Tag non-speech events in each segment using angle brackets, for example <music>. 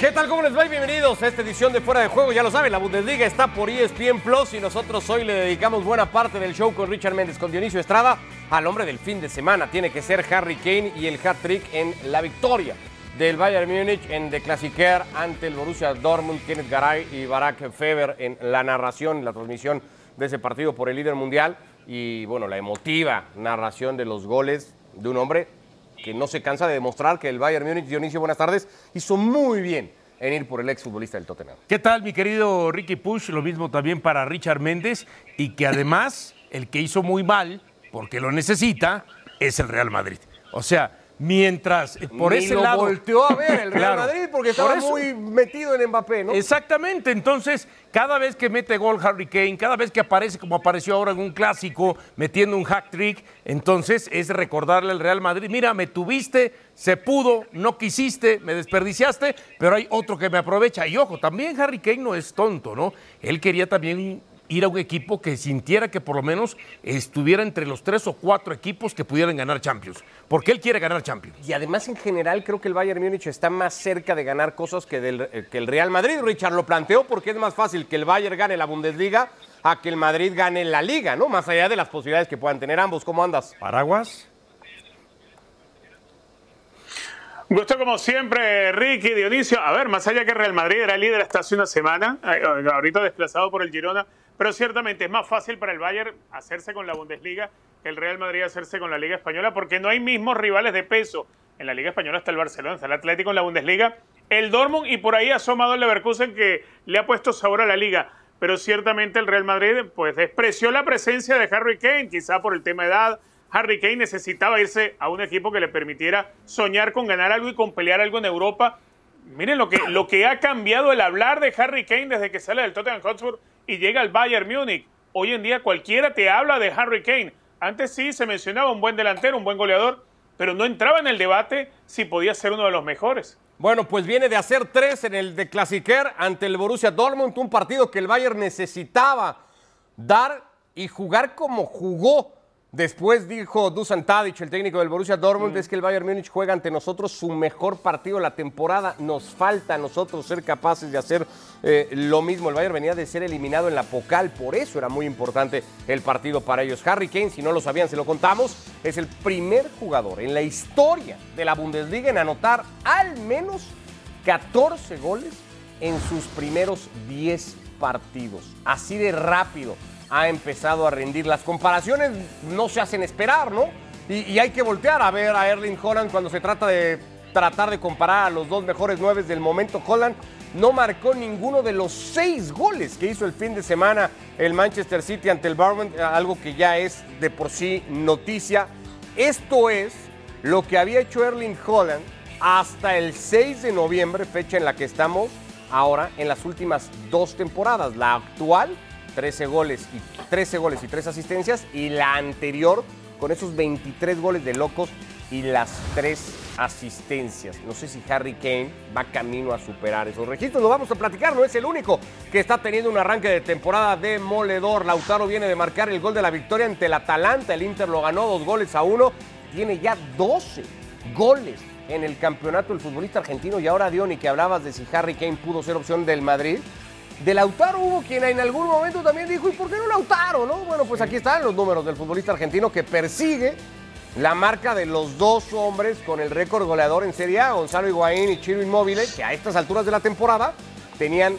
¿Qué tal? ¿Cómo les va? Bienvenidos a esta edición de Fuera de Juego. Ya lo saben, la Bundesliga está por ESPN Plus y nosotros hoy le dedicamos buena parte del show con Richard Méndez, con Dionisio Estrada, al hombre del fin de semana. Tiene que ser Harry Kane y el hat-trick en la victoria del Bayern Múnich en The Classicer ante el Borussia Dortmund, Kenneth Garay y Barack Feber en la narración, la transmisión de ese partido por el líder mundial y bueno, la emotiva narración de los goles de un hombre que no se cansa de demostrar que el Bayern Múnich, Dionisio, buenas tardes, hizo muy bien en ir por el exfutbolista del Tottenham. ¿Qué tal, mi querido Ricky Push? Lo mismo también para Richard Méndez y que además el que hizo muy mal, porque lo necesita, es el Real Madrid. O sea, Mientras, eh, por Ni ese lo lado. volteó a ver el <laughs> Real Claro. Madrid porque Por estaba muy metido en Mbappé, ¿no? Exactamente, entonces cada vez que mete gol Harry Kane, cada vez que aparece como apareció ahora en un clásico, metiendo un hack trick, entonces es recordarle al Real Madrid, mira, me tuviste, se pudo, no quisiste, me desperdiciaste, pero hay otro que me aprovecha. Y ojo, también Harry Kane no es tonto, ¿no? Él quería también ir a un equipo que sintiera que por lo menos estuviera entre los tres o cuatro equipos que pudieran ganar Champions, porque él quiere ganar Champions. Y además, en general, creo que el Bayern Múnich está más cerca de ganar cosas que, del, eh, que el Real Madrid. Richard lo planteó porque es más fácil que el Bayern gane la Bundesliga a que el Madrid gane la Liga, ¿no? Más allá de las posibilidades que puedan tener ambos. ¿Cómo andas? Paraguas. Gusto como siempre, Ricky, Dionisio. A ver, más allá que Real Madrid era líder hasta hace una semana, ahorita desplazado por el Girona, pero ciertamente es más fácil para el Bayern hacerse con la Bundesliga que el Real Madrid hacerse con la Liga Española, porque no hay mismos rivales de peso. En la Liga Española está el Barcelona, el Atlético en la Bundesliga, el Dortmund y por ahí ha asomado el Leverkusen que le ha puesto sabor a la Liga. Pero ciertamente el Real Madrid pues despreció la presencia de Harry Kane, quizá por el tema de edad, Harry Kane necesitaba irse a un equipo que le permitiera soñar con ganar algo y con pelear algo en Europa. Miren lo que, lo que ha cambiado el hablar de Harry Kane desde que sale del Tottenham Hotspur y llega al Bayern Múnich. Hoy en día cualquiera te habla de Harry Kane. Antes sí se mencionaba un buen delantero, un buen goleador, pero no entraba en el debate si podía ser uno de los mejores. Bueno, pues viene de hacer tres en el de Clasiquer ante el Borussia Dortmund, un partido que el Bayern necesitaba dar y jugar como jugó. Después dijo Dusan Tadic, el técnico del Borussia Dortmund, es que el Bayern Múnich juega ante nosotros su mejor partido de la temporada. Nos falta a nosotros ser capaces de hacer eh, lo mismo. El Bayern venía de ser eliminado en la Pocal, por eso era muy importante el partido para ellos. Harry Kane, si no lo sabían, se lo contamos, es el primer jugador en la historia de la Bundesliga en anotar al menos 14 goles en sus primeros 10 partidos. Así de rápido ha empezado a rendir. Las comparaciones no se hacen esperar, ¿no? Y, hay que voltear a ver a Erling Holland cuando se trata de tratar de comparar a los dos mejores nueve del momento. Holland no marcó ninguno de los seis goles que hizo el fin de semana el Manchester City ante el Bournemouth, algo que ya es de por sí noticia. Esto es lo que había hecho Erling Holland hasta el 6 de noviembre, fecha en la que estamos ahora en las últimas dos temporadas. La actual, 13 goles y 13 goles y 3 asistencias y la anterior con esos 23 goles de locos y las 3 asistencias. No sé si Harry Kane va camino a superar esos registros. Lo vamos a platicar, no es el único que está teniendo un arranque de temporada demoledor. Lautaro viene de marcar el gol de la victoria ante el Atalanta. El Inter lo ganó dos goles a uno. Tiene ya 12 goles en el campeonato el futbolista argentino. Y ahora, Diony, que hablabas de si Harry Kane pudo ser opción del Madrid. De Lautaro hubo quien en algún momento también dijo, ¿y por qué no Lautaro? no? Bueno, pues aquí están los números del futbolista argentino que persigue la marca de los dos hombres con el récord goleador en Serie A, Gonzalo Higuaín y Chiro Inmóvil, que a estas alturas de la temporada tenían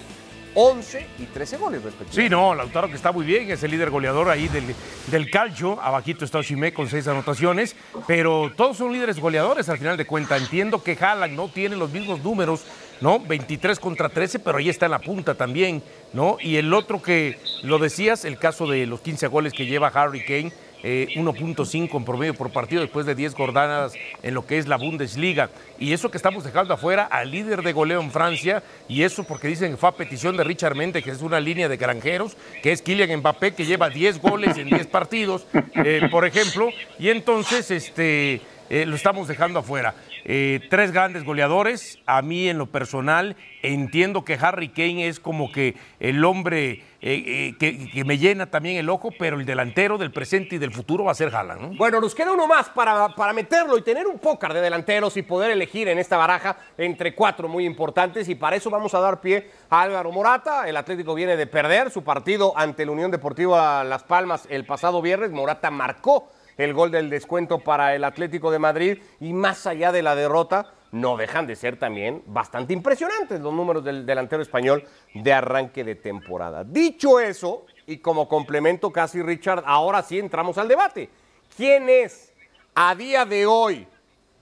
11 y 13 goles respectivamente. Sí, no, Lautaro que está muy bien, es el líder goleador ahí del, del calcio. Abajito está Oshimé con seis anotaciones, pero todos son líderes goleadores al final de cuenta. Entiendo que Haaland no tiene los mismos números, ¿no? 23 contra 13, pero ahí está en la punta también, ¿no? Y el otro que lo decías, el caso de los 15 goles que lleva Harry Kane. eh, 1.5 en promedio por partido después de 10 gordanas en lo que es la Bundesliga. Y eso que estamos dejando afuera al líder de goleo en Francia, y eso porque dicen que fue a petición de Richard Méndez, que es una línea de granjeros, que es Kylian Mbappé, que lleva 10 goles en 10 partidos, eh, por ejemplo. Y entonces, este. eh, lo estamos dejando afuera. Eh, tres grandes goleadores. A mí, en lo personal, entiendo que Harry Kane es como que el hombre eh, que, me llena también el ojo, pero el delantero del presente y del futuro va a ser Haaland. ¿no? Bueno, nos queda uno más para, para meterlo y tener un pócar de delanteros y poder elegir en esta baraja entre cuatro muy importantes. Y para eso vamos a dar pie a Álvaro Morata. El Atlético viene de perder su partido ante la Unión Deportiva Las Palmas el pasado viernes. Morata marcó el gol del descuento para el Atlético de Madrid y más allá de la derrota, no dejan de ser también bastante impresionantes los números del delantero español de arranque de temporada. Dicho eso, y como complemento casi Richard, ahora sí entramos al debate. ¿Quién es a día de hoy,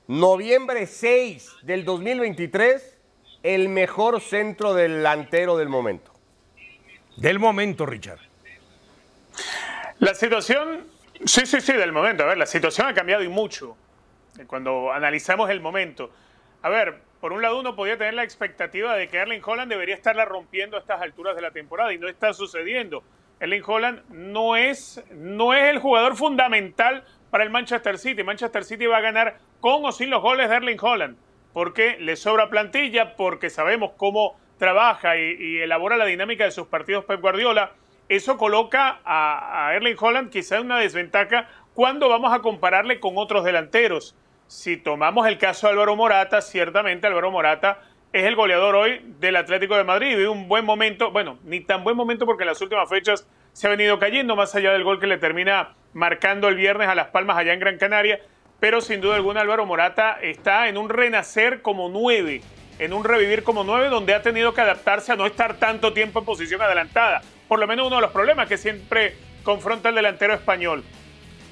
noviembre 6 del 2023, el mejor centro delantero del momento? Del momento, Richard. La situación Sí, sí, sí, del momento. A ver, la situación ha cambiado y mucho cuando analizamos el momento. A ver, por un lado uno podía tener la expectativa de que Erling Holland debería estarla rompiendo a estas alturas de la temporada y no está sucediendo. Erling Holland no es, no es el jugador fundamental para el Manchester City. Manchester City va a ganar con o sin los goles de Erling Holland porque le sobra plantilla, porque sabemos cómo trabaja y, y elabora la dinámica de sus partidos Pep Guardiola eso coloca a, Erling Holland quizá en una desventaja cuando vamos a compararle con otros delanteros. Si tomamos el caso de Álvaro Morata, ciertamente Álvaro Morata es el goleador hoy del Atlético de Madrid. Vive un buen momento, bueno, ni tan buen momento porque en las últimas fechas se ha venido cayendo, más allá del gol que le termina marcando el viernes a Las Palmas allá en Gran Canaria. Pero sin duda alguna Álvaro Morata está en un renacer como nueve, en un revivir como nueve, donde ha tenido que adaptarse a no estar tanto tiempo en posición adelantada por lo menos uno de los problemas que siempre confronta el delantero español.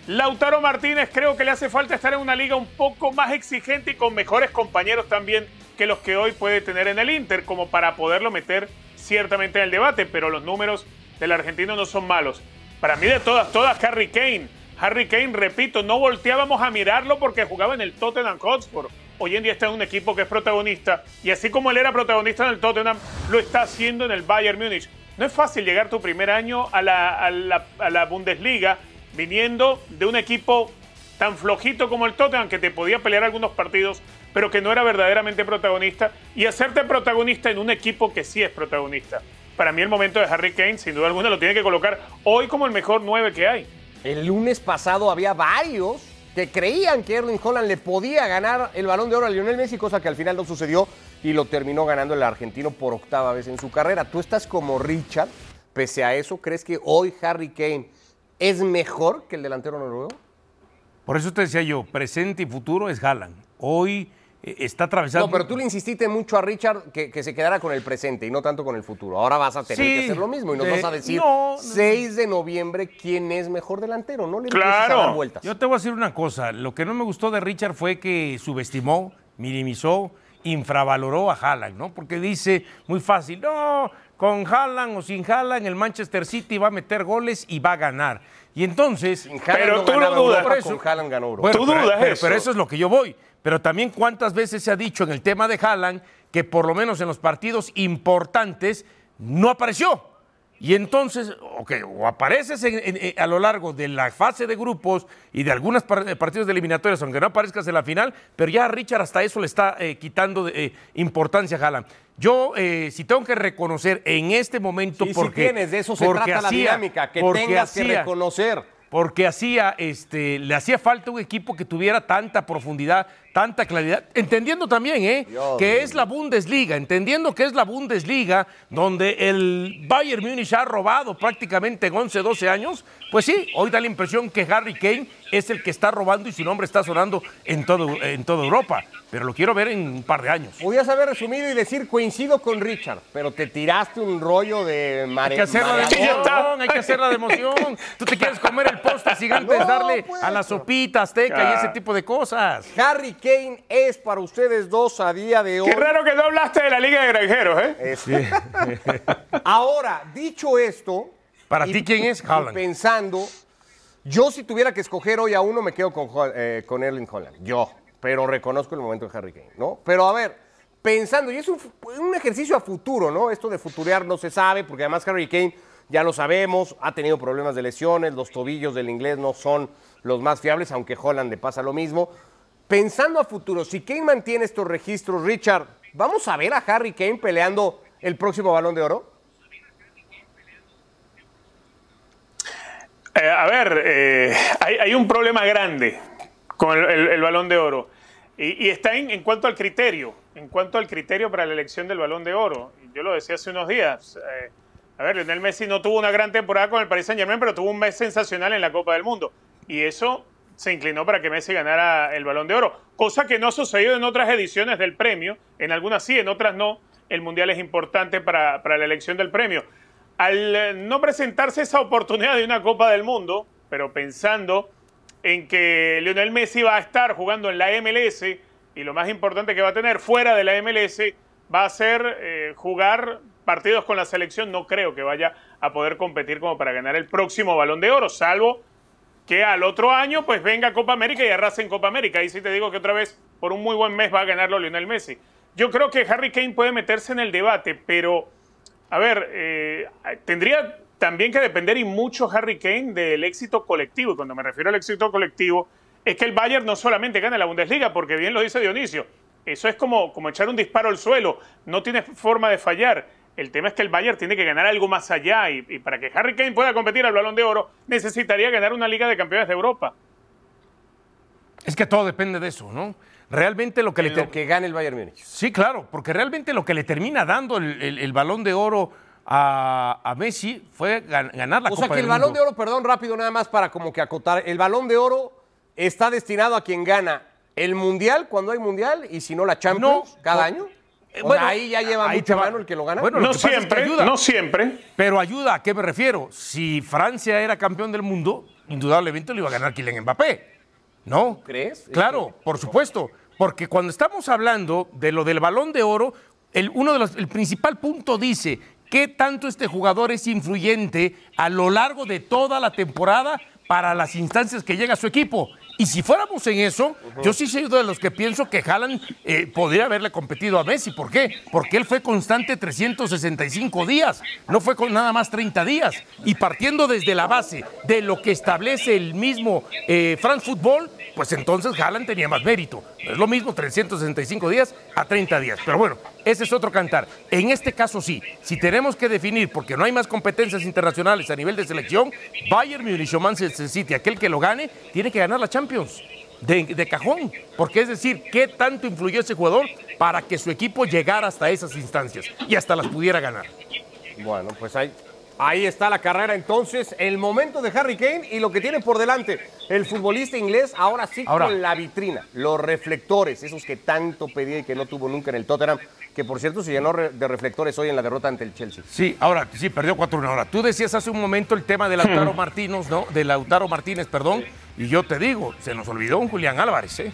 Lautaro Martínez creo que le hace falta estar en una liga un poco más exigente y con mejores compañeros también que los que hoy puede tener en el Inter, como para poderlo meter ciertamente en el debate, pero los números del argentino no son malos. Para mí de todas, todas Harry Kane. Harry Kane, repito, no volteábamos a mirarlo porque jugaba en el Tottenham Hotspur. Hoy en día está en un equipo que es protagonista y así como él era protagonista en el Tottenham, lo está haciendo en el Bayern Múnich. No es fácil llegar tu primer año a la, Bundesliga viniendo de un equipo tan flojito como el Tottenham que te podía pelear algunos partidos, pero que no era verdaderamente protagonista, y hacerte protagonista en un equipo que sí es protagonista. Para mí el momento de Harry Kane, sin duda alguna, lo tiene que colocar hoy como el mejor 9 que hay. El lunes pasado había varios que creían que Erling Holland le podía ganar el balón de oro a Lionel Messi, cosa que al final no sucedió y lo terminó ganando el argentino por octava vez en su carrera. Tú estás como Richard, pese a eso, ¿crees que hoy Harry Kane es mejor que el delantero noruego? Por eso te decía yo, presente y futuro es Haaland. Hoy eh, está atravesando. No, pero tú le insististe mucho a Richard que, se quedara con el presente y no tanto con el futuro. Ahora vas a tener que hacer lo mismo y nos vas a decir 6 de noviembre quién es mejor delantero. No le claro. a dar vueltas. Yo te voy a decir una cosa. Lo que no me gustó de Richard fue que subestimó, minimizó, infravaloró a Haaland, ¿no? Porque dice muy fácil, no, con Haaland o sin Haaland el Manchester City va a meter goles y va a ganar. Y entonces, pero tú no dudas, por eso, con Haaland ganó tú dudas eso. pero eso es lo que yo voy. Pero también cuántas veces se ha dicho en el tema de Haaland que por lo menos en los partidos importantes no apareció. Y entonces, okay, o apareces a lo largo de la fase de grupos y de algunos partidos de eliminatorias, aunque no aparezcas en la final, pero ya Richard hasta eso le está eh, quitando eh, importancia a. Yo, eh, si tengo que reconocer en este momento, porque. tienes, de eso se trata la dinámica, que tengas que reconocer porque hacía, este, le hacía falta un equipo que tuviera tanta profundidad, tanta claridad, entendiendo también ¿eh? que es la Bundesliga, entendiendo que es la Bundesliga, donde el Bayern Múnich ha robado prácticamente en 11, 12 años, pues sí, hoy da la impresión que Harry Kane es el que está robando y su nombre está sonando en, todo, en toda Europa. Pero lo quiero ver en un par de años. Podías haber resumido y decir coincido con Richard, pero te tiraste un rollo de mare Hay que hacerla de emoción, hay que hacerla de emoción. Tú te quieres comer el posta gigante, darle a la sopita azteca y ese tipo de cosas. Harry Kane es para ustedes dos a día de hoy. Qué raro que no hablaste de la Liga de Granjeros, ¿eh? <laughs> Ahora, dicho esto. ¿Para ti quién es Haaland? Pensando, yo si tuviera que escoger hoy a uno, me quedo con, eh, con Erling Holland. Yo pero reconozco el momento de Harry Kane, ¿no? Pero a ver, pensando, y es un, ejercicio a futuro, ¿no? Esto de futurear no se sabe, porque además Harry Kane, ya lo sabemos, ha tenido problemas de lesiones, los tobillos del inglés no son los más fiables, aunque Holland le pasa lo mismo. Pensando a futuro, si Kane mantiene estos registros, Richard, ¿vamos a ver a Harry Kane peleando el próximo balón de oro? Eh, a ver, eh, hay, un problema grande con el, balón de oro. Y, está en, en, cuanto al criterio, en cuanto al criterio para la elección del balón de oro. Yo lo decía hace unos días. Eh, a ver, Lionel Messi no tuvo una gran temporada con el Paris Saint Germain, pero tuvo un mes sensacional en la Copa del Mundo. Y eso se inclinó para que Messi ganara el balón de oro, cosa que no ha sucedido en otras ediciones del premio. En algunas sí, en otras no. El Mundial es importante para, para la elección del premio al eh, no presentarse esa oportunidad de una Copa del Mundo, pero pensando en que Lionel Messi va a estar jugando en la MLS y lo más importante que va a tener fuera de la MLS va a ser eh, jugar partidos con la selección, no creo que vaya a poder competir como para ganar el próximo balón de oro, salvo que al otro año pues venga Copa América y arrase en Copa América. Ahí sí te digo que otra vez por un muy buen mes va a ganarlo Lionel Messi. Yo creo que Harry Kane puede meterse en el debate, pero a ver, eh, tendría también que depender y mucho Harry Kane del éxito colectivo. Y cuando me refiero al éxito colectivo, es que el Bayern no solamente gana la Bundesliga, porque bien lo dice Dionisio, eso es como, como echar un disparo al suelo, no tiene forma de fallar. El tema es que el Bayern tiene que ganar algo más allá y, para que Harry Kane pueda competir al Balón de Oro necesitaría ganar una Liga de Campeones de Europa. Es que todo depende de eso, ¿no? realmente lo que le... que gane el Bayern Múnich. Sí, claro, porque realmente lo que le termina dando el, balón de oro a, Messi fue ganar la o Copa O sea que el balón de oro, perdón, rápido nada más para como que acotar, el balón de oro está destinado a quien gana el Mundial cuando hay Mundial y si no la Champions cada año. Eh, bueno, ahí ya lleva ahí mucho mano el que lo gana. Bueno, no siempre, ayuda, no siempre. Pero ayuda, ¿a qué me refiero? Si Francia era campeón del mundo, indudablemente lo iba a ganar Kylian Mbappé. ¿No? ¿Crees? Claro, por supuesto. Porque cuando estamos hablando de lo del balón de oro, el, uno de los, el principal punto dice qué tanto este jugador es influyente a lo largo de toda la temporada para las instancias que llega su equipo. Y si fuéramos en eso, yo sí soy de los que pienso que Haaland eh, podría haberle competido a Messi. ¿Por qué? Porque él fue constante 365 días, no fue con nada más 30 días. Y partiendo desde la base de lo que establece el mismo eh, France Football, pues entonces Haaland tenía más mérito. es lo mismo 365 días a 30 días. Pero bueno, ese es otro cantar. En este caso sí, si tenemos que definir, porque no hay más competencias internacionales a nivel de selección, Bayern Munich o Manchester City, aquel que lo gane, tiene que ganar la Champions. De, de, cajón, porque es decir, qué tanto influyó ese jugador para que su equipo llegara hasta esas instancias y hasta las pudiera ganar. Bueno, pues hay, Ahí está la carrera entonces, el momento de Harry Kane y lo que tiene por delante el futbolista inglés, ahora sí con la vitrina, los reflectores, esos que tanto pedía y que no tuvo nunca en el Tottenham, que por cierto se llenó de reflectores hoy en la derrota ante el Chelsea. Sí, ahora sí, perdió 4-1. Ahora, tú decías hace un momento el tema de Lautaro <laughs> Martínez, ¿no? De Lautaro Martínez, perdón, y yo te digo, se nos olvidó un Julián Álvarez, ¿eh?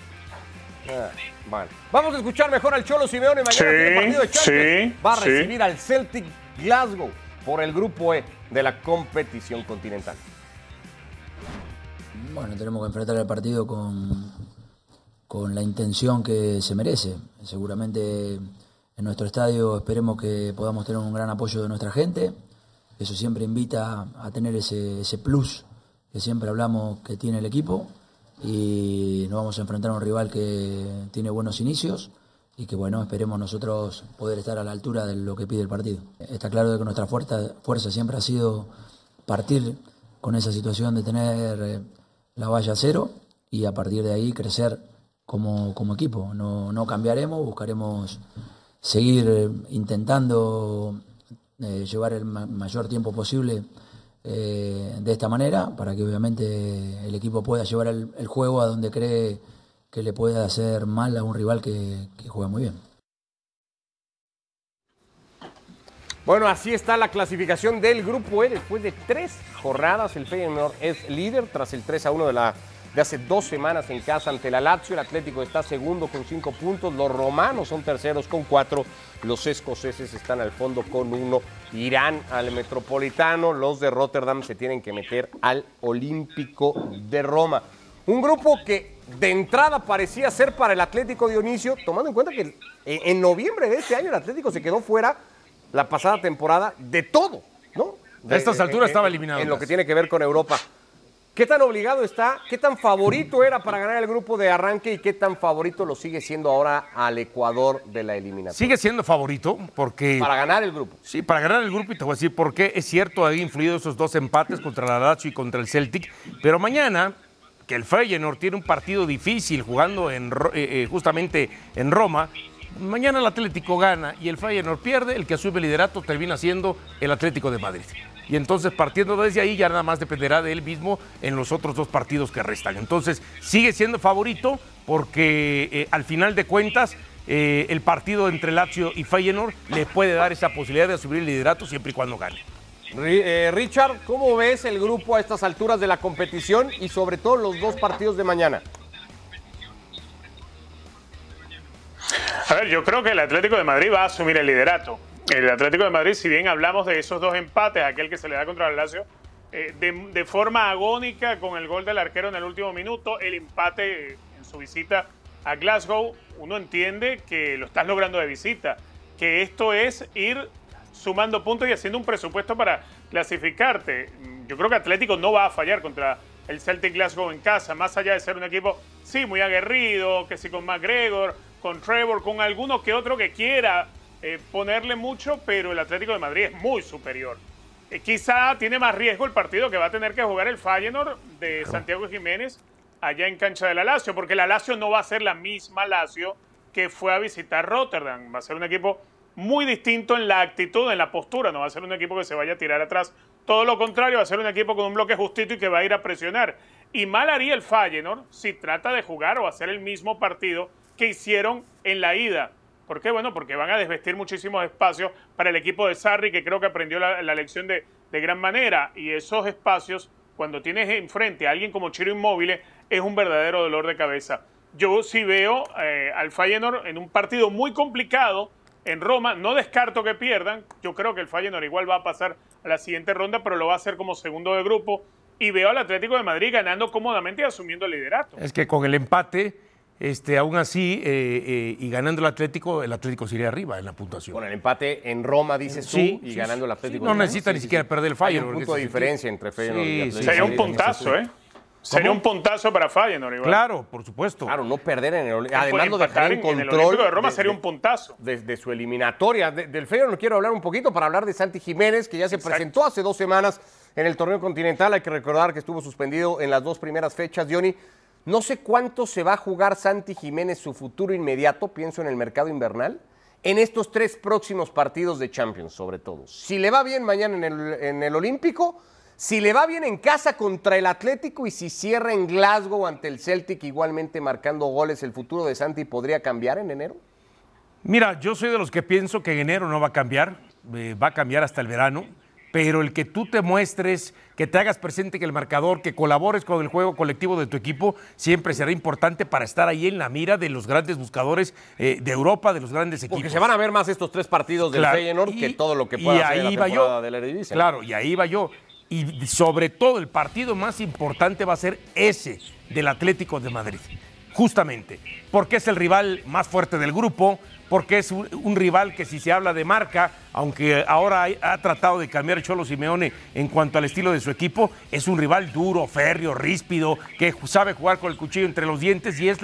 Ah, vale. Vamos a escuchar mejor al Cholo Simeone mañana sí, partido de Champions. Va a recibir al Celtic Glasgow por el grupo E de la competición continental. Bueno, tenemos que enfrentar el partido con, con la intención que se merece. Seguramente en nuestro estadio esperemos que podamos tener un gran apoyo de nuestra gente. Eso siempre invita a tener ese, ese plus que siempre hablamos que tiene el equipo. Y nos vamos a enfrentar a un rival que tiene buenos inicios y que bueno, esperemos nosotros poder estar a la altura de lo que pide el partido. Está claro que nuestra fuerza, fuerza siempre ha sido partir con esa situación de tener eh, la valla cero y a partir de ahí crecer como, como equipo. No, no cambiaremos, buscaremos seguir eh, intentando eh, llevar el mayor tiempo posible de esta manera para que obviamente el equipo pueda llevar el juego a donde cree que le puede hacer mal a un rival que, juega muy bien. Bueno, así está la clasificación del Grupo E. Después de tres jornadas, el Feyenoord es líder tras el 3 a 1 de, la, de hace dos semanas en casa ante la Lazio. El Atlético está segundo con cinco puntos. Los romanos son terceros con cuatro. Los escoceses están al fondo con uno. Irán al Metropolitano. Los de Rotterdam se tienen que meter al Olímpico de Roma. Un grupo que de entrada parecía ser para el Atlético Dionisio, tomando en cuenta que en noviembre de este año el Atlético se quedó fuera la pasada temporada de todo, ¿no? De, estas alturas estaba eliminado. En lo que tiene que ver con Europa. ¿Qué tan obligado está? ¿Qué tan favorito era para ganar el grupo de arranque y qué tan favorito lo sigue siendo ahora al Ecuador de la eliminación? Sigue siendo favorito porque... Para ganar el grupo. Sí, para ganar el grupo y te voy a decir por qué. Es cierto, ha influido esos dos empates contra la Lazio y contra el Celtic, pero mañana que el Feyenoord tiene un partido difícil jugando eh, eh, justamente en Roma, mañana el Atlético gana y el Feyenoord pierde, el que asume el liderato termina siendo el Atlético de Madrid y entonces partiendo desde ahí ya nada más dependerá de él mismo en los otros dos partidos que restan. Entonces sigue siendo favorito porque eh, al final de cuentas el partido entre Lazio y Feyenoord le puede dar esa posibilidad de asumir el liderato siempre y cuando gane. Eh, Richard, ¿cómo ves el grupo a estas alturas de la competición y sobre todo los dos partidos de mañana? A ver, yo creo que el Atlético de Madrid va a asumir el liderato. El Atlético de Madrid, si bien hablamos de esos dos empates, aquel que se le da contra el Lazio, eh, de, forma agónica con el gol del arquero en el último minuto, el empate en su visita a Glasgow, uno entiende que lo estás logrando de visita, que esto es ir sumando puntos y haciendo un presupuesto para clasificarte. Yo creo que Atlético no va a fallar contra el Celtic Glasgow en casa, más allá de ser un equipo, sí, muy aguerrido, que sí con McGregor, con Trevor, con alguno que otro que quiera eh, ponerle mucho, pero el Atlético de Madrid es muy superior. Eh, quizá tiene más riesgo el partido que va a tener que jugar el Feyenoord de Santiago Jiménez allá en cancha de la Lazio, porque la Lazio no va a ser la misma Lazio que fue a visitar Rotterdam. Va a ser un equipo muy distinto en la actitud, en la postura. No va a ser un equipo que se vaya a tirar atrás. Todo lo contrario, va a ser un equipo con un bloque justito y que va a ir a presionar. Y mal haría el Feyenoord si trata de jugar o hacer el mismo partido que hicieron en la ida ¿Por qué? Bueno, porque van a desvestir muchísimos espacios para el equipo de Sarri, que creo que aprendió la, lección de, gran manera. Y esos espacios, cuando tienes enfrente a alguien como Chiro Inmóvil, es un verdadero dolor de cabeza. Yo sí veo eh, al Feyenoord en un partido muy complicado en Roma. No descarto que pierdan. Yo creo que el Feyenoord igual va a pasar a la siguiente ronda, pero lo va a hacer como segundo de grupo. Y veo al Atlético de Madrid ganando cómodamente y asumiendo el liderato. Es que con el empate este, aún así, eh, eh, y ganando el Atlético, el Atlético se iría arriba en la puntuación. Con el empate en Roma, dices tú, y ganando el Atlético. no necesita ni siquiera perder el Feyenoord. Hay un punto de diferencia entre Feyenoord y Atlético. Sería un puntazo, ¿eh? Sería un puntazo para Feyenoord. Igual. Claro, por supuesto. Claro, no perder en el Además, no dejar en control. de Roma sería un puntazo. Desde su eliminatoria. del Feyenoord quiero hablar un poquito para hablar de Santi Jiménez, que ya se presentó hace dos semanas en el torneo continental. Hay que recordar que estuvo suspendido en las dos primeras fechas. Johnny, no sé cuánto se va a jugar Santi Jiménez su futuro inmediato, pienso en el mercado invernal, en estos tres próximos partidos de Champions, sobre todo. Si le va bien mañana en el, en el Olímpico, si le va bien en casa contra el Atlético y si cierra en Glasgow ante el Celtic, igualmente marcando goles, ¿el futuro de Santi podría cambiar en enero? Mira, yo soy de los que pienso que en enero no va a cambiar, eh, va a cambiar hasta el verano pero el que tú te muestres, que te hagas presente en el marcador, que colabores con el juego colectivo de tu equipo, siempre será importante para estar ahí en la mira de los grandes buscadores eh, de Europa, de los grandes equipos. Porque se van a ver más estos tres partidos del Feyenoord que todo lo que pueda hacer la temporada de la Eredivisie. Claro, y ahí va yo. Y sobre todo el partido más importante va a ser ese del Atlético de Madrid. Justamente, porque es el rival más fuerte del grupo, porque es un, rival que si se habla de marca, aunque ahora ha, tratado de cambiar Cholo Simeone en cuanto al estilo de su equipo, es un rival duro, férreo, ríspido, que sabe jugar con el cuchillo entre los dientes y es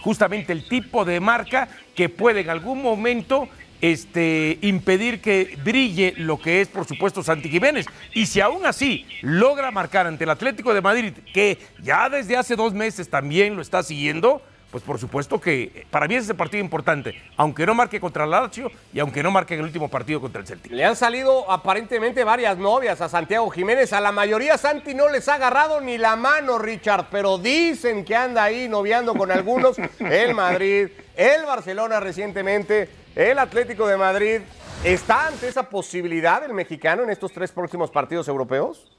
justamente el tipo de marca que puede en algún momento este, impedir que brille lo que es, por supuesto, Santi Jiménez. Y si aún así logra marcar ante el Atlético de Madrid, que ya desde hace dos meses también lo está siguiendo, pues por supuesto que para mí es ese partido importante, aunque no marque contra el Lazio y aunque no marque en el último partido contra el Celtic. Le han salido aparentemente varias novias a Santiago Jiménez, a la mayoría Santi no les ha agarrado ni la mano, Richard, pero dicen que anda ahí noviando con algunos, <laughs> el Madrid, el Barcelona recientemente, el Atlético de Madrid. ¿Está ante esa posibilidad el mexicano en estos tres próximos partidos europeos?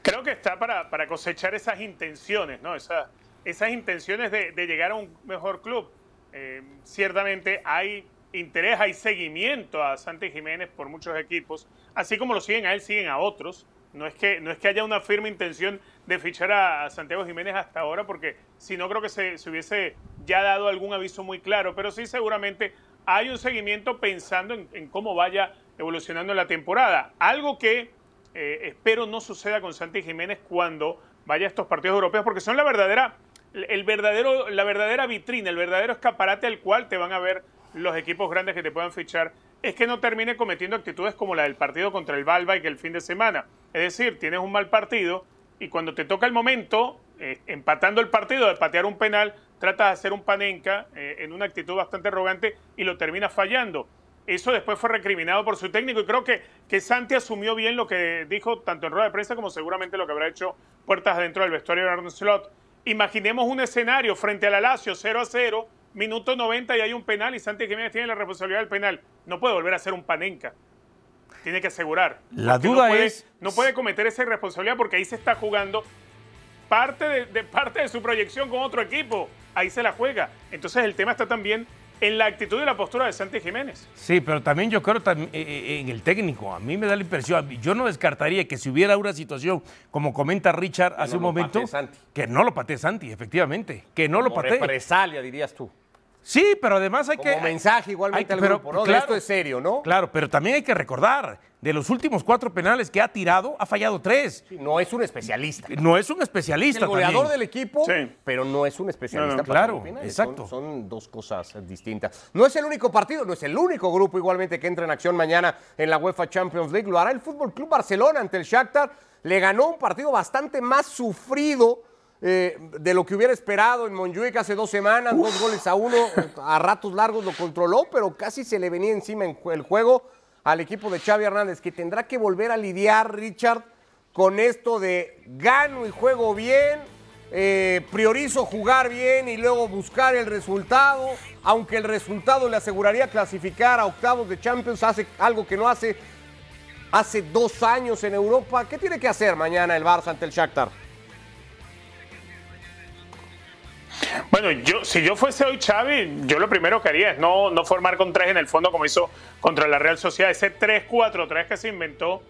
Creo que está para, para cosechar esas intenciones, ¿no? Esas, esas intenciones de, llegar a un mejor club. Eh, ciertamente hay interés, hay seguimiento a Santi Jiménez por muchos equipos, así como lo siguen a él, siguen a otros. No es que, no es que haya una firme intención de fichar a, Santiago Jiménez hasta ahora, porque si no creo que se, se, hubiese ya dado algún aviso muy claro, pero sí seguramente hay un seguimiento pensando en, cómo vaya evolucionando la temporada. Algo que eh, espero no suceda con Santi Jiménez cuando vaya a estos partidos europeos, porque son la verdadera, el verdadero, la verdadera vitrina, el verdadero escaparate al cual te van a ver los equipos grandes que te puedan fichar, es que no termine cometiendo actitudes como la del partido contra el que el fin de semana. Es decir, tienes un mal partido y cuando te toca el momento, eh, empatando el partido de patear un penal, tratas de hacer un panenca eh, en una actitud bastante arrogante y lo terminas fallando. Eso después fue recriminado por su técnico y creo que, que Santi asumió bien lo que dijo tanto en rueda de prensa como seguramente lo que habrá hecho puertas adentro del vestuario de Arnold Slot. Imaginemos un escenario frente al Alacio 0 a 0, minuto 90 y hay un penal y Santi Jiménez tiene la responsabilidad del penal. No puede volver a ser un panenca. Tiene que asegurar. La duda es... No puede cometer esa irresponsabilidad porque ahí se está jugando parte de, parte de su proyección con otro equipo. Ahí se la juega. Entonces el tema está también en la actitud y la postura de Santi Jiménez. Sí, pero también yo creo eh, eh, en el técnico. A mí me da la impresión, yo no descartaría que si hubiera una situación, como comenta Richard hace un momento, que no lo patee Santi, efectivamente, que no lo patee. represalia, dirías tú. Sí, pero además hay que. Como mensaje igualmente al grupo, ¿no? esto es serio, ¿no? Claro, pero también hay que recordar, de los últimos cuatro penales que ha tirado, ha fallado tres. no es un especialista. No es un especialista. el goleador del equipo, pero no es un especialista. claro, exacto. Son, dos cosas distintas. No es el único partido, no es el único grupo igualmente que entra en acción mañana en la UEFA Champions League. Lo hará el Fútbol Club Barcelona ante el Shakhtar. Le ganó un partido bastante más sufrido eh, de lo que hubiera esperado en Montjuic hace dos semanas, dos goles a uno, a ratos largos lo controló, pero casi se le venía encima en el juego al equipo de Xavi Hernández, que tendrá que volver a lidiar, Richard, con esto de gano y juego bien, eh, priorizo jugar bien y luego buscar el resultado, aunque el resultado le aseguraría clasificar a octavos de Champions, hace algo que no hace hace dos años en Europa. ¿Qué tiene que hacer mañana el Barça ante el Shakhtar? Bueno, yo, si yo fuese hoy Xavi, yo lo primero que haría es no, no formar con tres en el fondo como hizo contra la Real Sociedad. Ese 3-4-3 que se inventó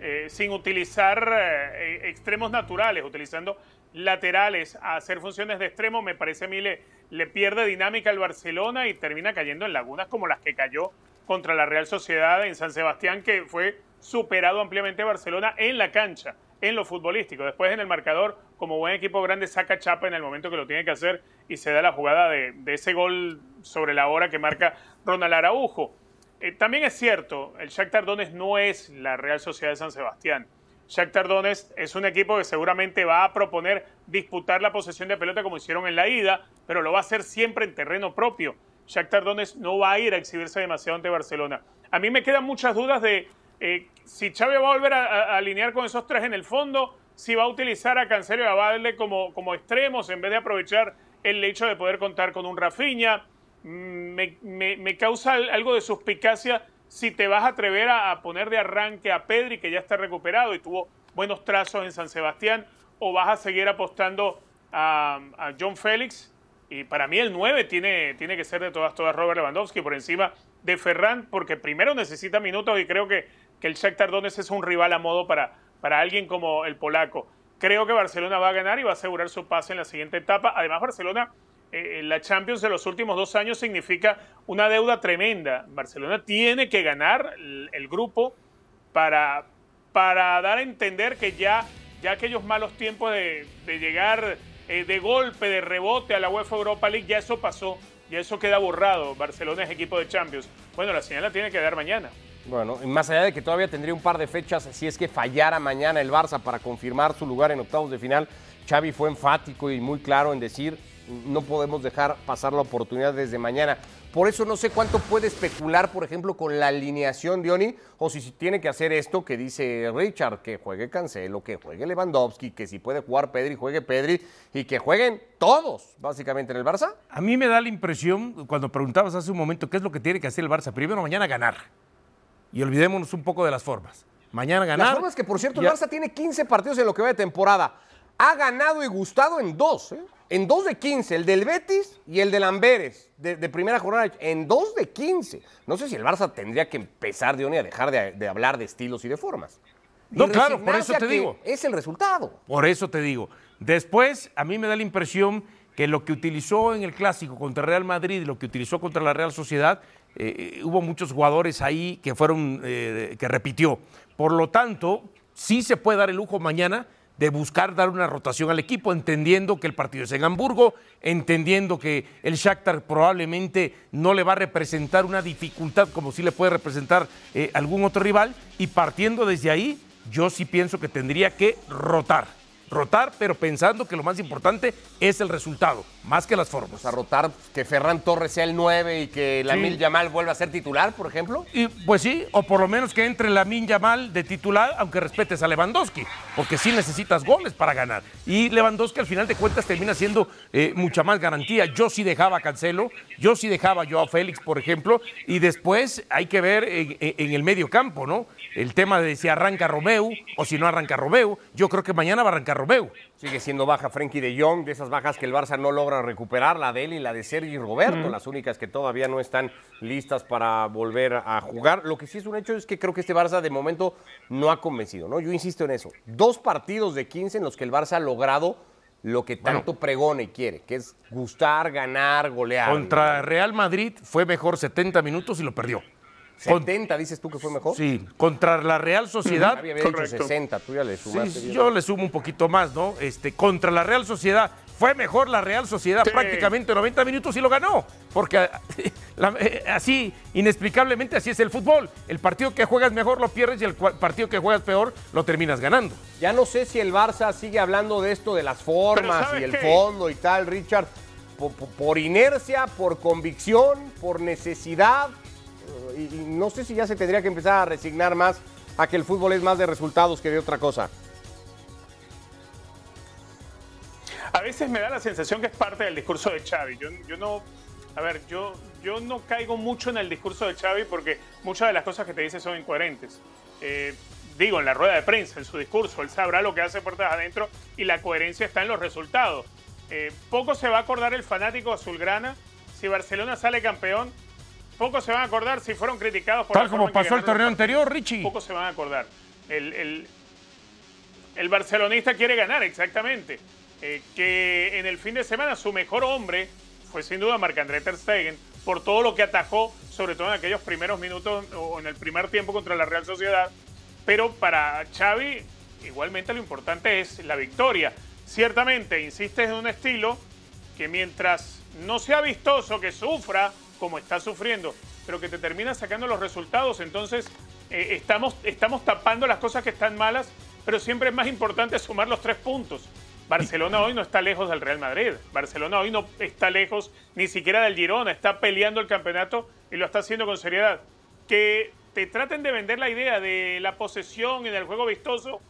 eh, sin utilizar eh, extremos naturales, utilizando laterales a hacer funciones de extremo, me parece a mí le, le pierde dinámica al Barcelona y termina cayendo en lagunas como las que cayó contra la Real Sociedad en San Sebastián, que fue superado ampliamente Barcelona en la cancha en lo futbolístico. Después en el marcador, como buen equipo grande, saca chapa en el momento que lo tiene que hacer y se da la jugada de, ese gol sobre la hora que marca Ronald Araujo. Eh, también es cierto, el Shakhtar Donetsk no es la Real Sociedad de San Sebastián. Shakhtar Donetsk es un equipo que seguramente va a proponer disputar la posesión de pelota como hicieron en la ida, pero lo va a hacer siempre en terreno propio. Shakhtar Donetsk no va a ir a exhibirse demasiado ante Barcelona. A mí me quedan muchas dudas de eh, si Xavi va a volver a, alinear con esos tres en el fondo, si va a utilizar a Cancelo y a Valde como, como extremos en vez de aprovechar el hecho de poder contar con un Rafinha. Mm, me, causa algo de suspicacia si te vas a atrever a, poner de arranque a Pedri, que ya está recuperado y tuvo buenos trazos en San Sebastián, o vas a seguir apostando a, John Félix. Y para mí el 9 tiene, tiene que ser de todas, todas Robert Lewandowski por encima de Ferran, porque primero necesita minutos y creo que que el Shakhtar Donetsk es un rival a modo para, para alguien como el polaco. Creo que Barcelona va a ganar y va a asegurar su pase en la siguiente etapa. Además, Barcelona, eh, la Champions de los últimos dos años significa una deuda tremenda. Barcelona tiene que ganar el, grupo para, para dar a entender que ya, ya aquellos malos tiempos de, llegar eh, de golpe, de rebote a la UEFA Europa League, ya eso pasó, ya eso queda borrado. Barcelona es equipo de Champions. Bueno, la señal la tiene que dar mañana. Bueno, más allá de que todavía tendría un par de fechas, si es que fallara mañana el Barça para confirmar su lugar en octavos de final, Xavi fue enfático y muy claro en decir, no podemos dejar pasar la oportunidad desde mañana. Por eso no sé cuánto puede especular, por ejemplo, con la alineación de Oni, o si, tiene que hacer esto que dice Richard, que juegue Cancelo, que juegue Lewandowski, que si puede jugar Pedri, juegue Pedri, y que jueguen todos, básicamente, en el Barça. A mí me da la impresión, cuando preguntabas hace un momento qué es lo que tiene que hacer el Barça, primero mañana ganar y olvidémonos un poco de las formas. Mañana ganar. Las formas que, por cierto, el Barça tiene 15 partidos en lo que va de temporada. Ha ganado y gustado en dos, ¿eh? En dos de 15, el del Betis y el del Amberes, de, primera jornada. En dos de 15. No sé si el Barça tendría que empezar de a dejar de, hablar de estilos y de formas. No, claro, por eso te digo. Es el resultado. Por eso te digo. Después, a mí me da la impresión que lo que utilizó en el clásico contra Real Madrid y lo que utilizó contra la Real Sociedad eh, hubo muchos jugadores ahí que fueron, eh, que repitió. Por lo tanto, sí se puede dar el lujo mañana de buscar dar una rotación al equipo, entendiendo que el partido es en Hamburgo, entendiendo que el Shakhtar probablemente no le va a representar una dificultad como si le puede representar eh, algún otro rival, y partiendo desde ahí, yo sí pienso que tendría que rotar rotar, pero pensando que lo más importante es el resultado, más que las formas. a rotar que Ferran Torres sea el 9 y que Lamin sí. Yamal vuelva a ser titular, por ejemplo. Y pues sí, o por lo menos que entre Lamin Yamal de titular, aunque respetes a Lewandowski, porque sí necesitas goles para ganar. Y Lewandowski al final de cuentas termina siendo eh, mucha más garantía. Yo sí dejaba a Cancelo, yo sí dejaba a Joao Félix, por ejemplo, y después hay que ver en, en el medio campo, ¿no? El tema de si arranca Romeu o si no arranca Romeu. Yo creo que mañana va a arrancar Romeu. Sigue siendo baja Frenkie de Jong, de esas bajas que el Barça no logra recuperar, la de él y la de Sergi Roberto, las únicas que todavía no están listas para volver a jugar. Lo que sí es un hecho es que creo que este Barça de momento no ha convencido, ¿no? Yo insisto en eso. Dos partidos de 15 en los que el Barça ha logrado lo que tanto bueno, pregona y quiere, que es gustar, ganar, golear. Contra Real Madrid fue mejor 70 minutos y lo perdió. 70, dices tú que fue mejor. Sí, contra la Real Sociedad. Había dicho 60, tú ya le sumaste. Sí, yo le sumo un poquito más, ¿no? Este, contra la Real Sociedad. Fue mejor la Real Sociedad sí. prácticamente 90 minutos y lo ganó. Porque <laughs> la, eh, así, inexplicablemente, así es el fútbol. El partido que juegas mejor lo pierdes y el partido que juegas peor lo terminas ganando. Ya no sé si el Barça sigue hablando de esto, de las formas y el qué? fondo y tal, Richard. Por, por inercia, por convicción, por necesidad, y, no sé si ya se tendría que empezar a resignar más a que el fútbol es más de resultados que de otra cosa. A veces me da la sensación que es parte del discurso de Xavi. Yo, yo no, a ver, yo, yo no caigo mucho en el discurso de Xavi porque muchas de las cosas que te dice son incoherentes. Eh, digo, en la rueda de prensa, en su discurso, él sabrá lo que hace puertas adentro y la coherencia está en los resultados. Eh, poco se va a acordar el fanático azulgrana si Barcelona sale campeón Pocos se van a acordar si fueron criticados por Tal como pasó el torneo anterior, Richie. Pocos se van a acordar. El, el, el barcelonista quiere ganar, exactamente. Eh, que en el fin de semana su mejor hombre fue sin duda Marc-André Ter Stegen por todo lo que atajó, sobre todo en aquellos primeros minutos o en el primer tiempo contra la Real Sociedad. Pero para Xavi, igualmente lo importante es la victoria. Ciertamente, insistes en un estilo que mientras no sea vistoso, que sufra, como está sufriendo, pero que te termina sacando los resultados. Entonces, eh, estamos, estamos tapando las cosas que están malas, pero siempre es más importante sumar los tres puntos. Barcelona hoy no está lejos del Real Madrid. Barcelona hoy no está lejos ni siquiera del Girona. Está peleando el campeonato y lo está haciendo con seriedad. Que te traten de vender la idea de la posesión y del juego vistoso.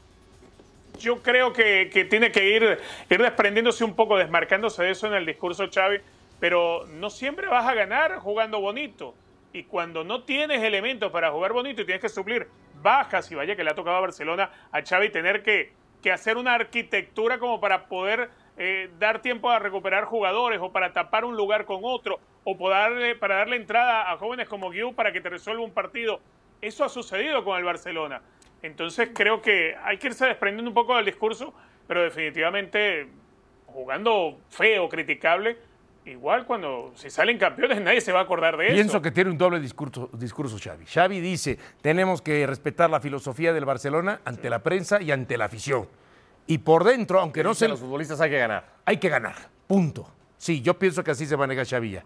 Yo creo que, tiene que ir, ir desprendiéndose un poco, desmarcándose de eso en el discurso Xavi pero no siempre vas a ganar jugando bonito. Y cuando no tienes elementos para jugar bonito y tienes que suplir bajas, y vaya que le ha tocado a Barcelona a Xavi tener que, que hacer una arquitectura como para poder eh, dar tiempo a recuperar jugadores o para tapar un lugar con otro o para darle, para darle entrada a jóvenes como Guiu para que te resuelva un partido. Eso ha sucedido con el Barcelona. Entonces creo que hay que irse desprendiendo un poco del discurso, pero definitivamente jugando feo, criticable, igual cuando se salen campeones <laughs> nadie se va a acordar de eso. Pienso que tiene un doble discurso, discurso Xavi. Xavi dice, tenemos que respetar la filosofía del Barcelona ante sí. la prensa y ante la afición. Y por dentro, aunque no se... Los futbolistas hay que ganar. Hay que ganar, punto. Sí, yo pienso que así se maneja Xavi ya.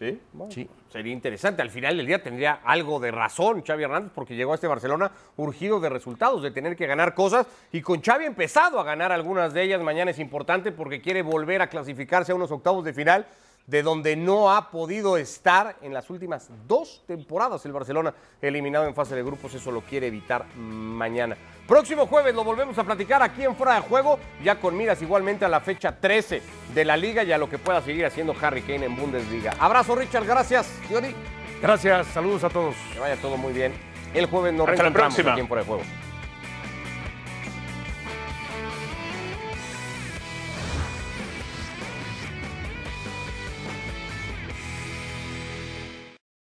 ¿Sí? Sí. Sería interesante. Al final del día tendría algo de razón Xavi Hernández porque llegó a este Barcelona urgido de resultados, de tener que ganar cosas y con Xavi empezado a ganar algunas de ellas. Mañana es importante porque quiere volver a clasificarse a unos octavos de final de donde no ha podido estar en las últimas dos temporadas el Barcelona eliminado en fase de grupos. Eso lo quiere evitar mañana. Próximo jueves lo volvemos a platicar aquí en Fuera de Juego, ya con miras igualmente a la fecha 13 de la liga y a lo que pueda seguir haciendo Harry Kane en Bundesliga. Abrazo Richard, gracias. Johnny. Gracias, saludos a todos. Que vaya todo muy bien. El jueves nos reencontramos aquí en Fuera de Juego.